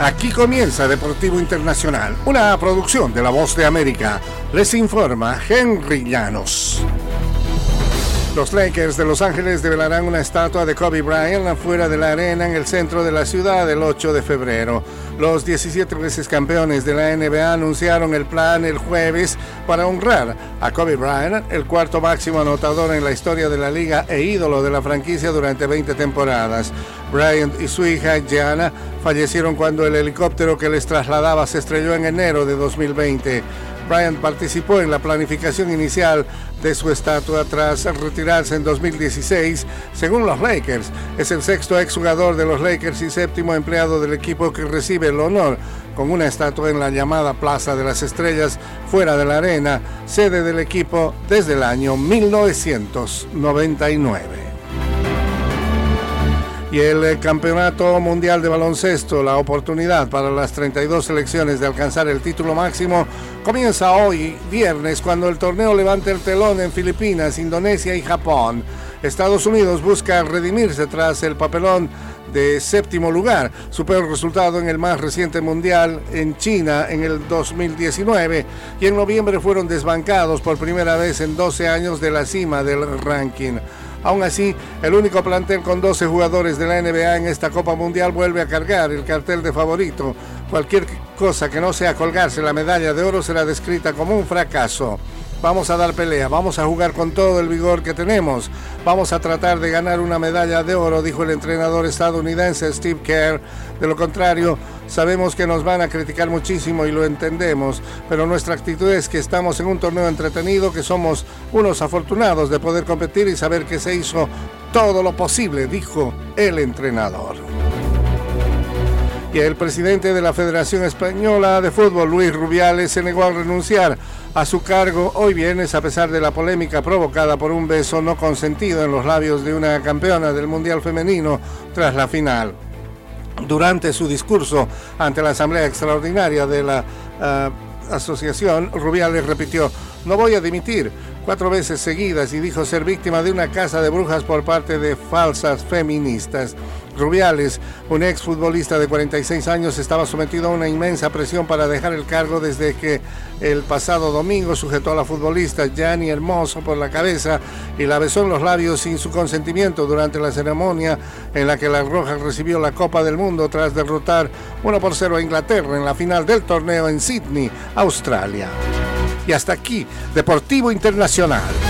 Aquí comienza Deportivo Internacional, una producción de La Voz de América. Les informa Henry Llanos. Los Lakers de Los Ángeles develarán una estatua de Kobe Bryant afuera de la arena en el centro de la ciudad el 8 de febrero. Los 17 veces campeones de la NBA anunciaron el plan el jueves para honrar a Kobe Bryant, el cuarto máximo anotador en la historia de la liga e ídolo de la franquicia durante 20 temporadas. Bryant y su hija Gianna fallecieron cuando el helicóptero que les trasladaba se estrelló en enero de 2020. Bryant participó en la planificación inicial de su estatua tras retirarse en 2016. Según los Lakers, es el sexto exjugador de los Lakers y séptimo empleado del equipo que recibe el honor con una estatua en la llamada Plaza de las Estrellas fuera de la arena, sede del equipo desde el año 1999 y el eh, Campeonato Mundial de Baloncesto, la oportunidad para las 32 selecciones de alcanzar el título máximo, comienza hoy, viernes, cuando el torneo levanta el telón en Filipinas, Indonesia y Japón. Estados Unidos busca redimirse tras el papelón de séptimo lugar, su peor resultado en el más reciente mundial en China en el 2019 y en noviembre fueron desbancados por primera vez en 12 años de la cima del ranking. Aún así, el único plantel con 12 jugadores de la NBA en esta Copa Mundial vuelve a cargar el cartel de favorito. Cualquier cosa que no sea colgarse la medalla de oro será descrita como un fracaso. Vamos a dar pelea, vamos a jugar con todo el vigor que tenemos, vamos a tratar de ganar una medalla de oro, dijo el entrenador estadounidense Steve Kerr. De lo contrario, sabemos que nos van a criticar muchísimo y lo entendemos, pero nuestra actitud es que estamos en un torneo entretenido, que somos unos afortunados de poder competir y saber que se hizo todo lo posible, dijo el entrenador y el presidente de la Federación Española de Fútbol, Luis Rubiales, se negó a renunciar a su cargo hoy viernes a pesar de la polémica provocada por un beso no consentido en los labios de una campeona del Mundial Femenino tras la final. Durante su discurso ante la Asamblea Extraordinaria de la eh, Asociación, Rubiales repitió, no voy a dimitir cuatro veces seguidas y dijo ser víctima de una casa de brujas por parte de falsas feministas. Rubiales, un ex futbolista de 46 años, estaba sometido a una inmensa presión para dejar el cargo desde que el pasado domingo sujetó a la futbolista Gianni Hermoso por la cabeza y la besó en los labios sin su consentimiento durante la ceremonia en la que la Roja recibió la Copa del Mundo tras derrotar 1 por 0 a Inglaterra en la final del torneo en Sydney, Australia. Y hasta aquí, Deportivo Internacional.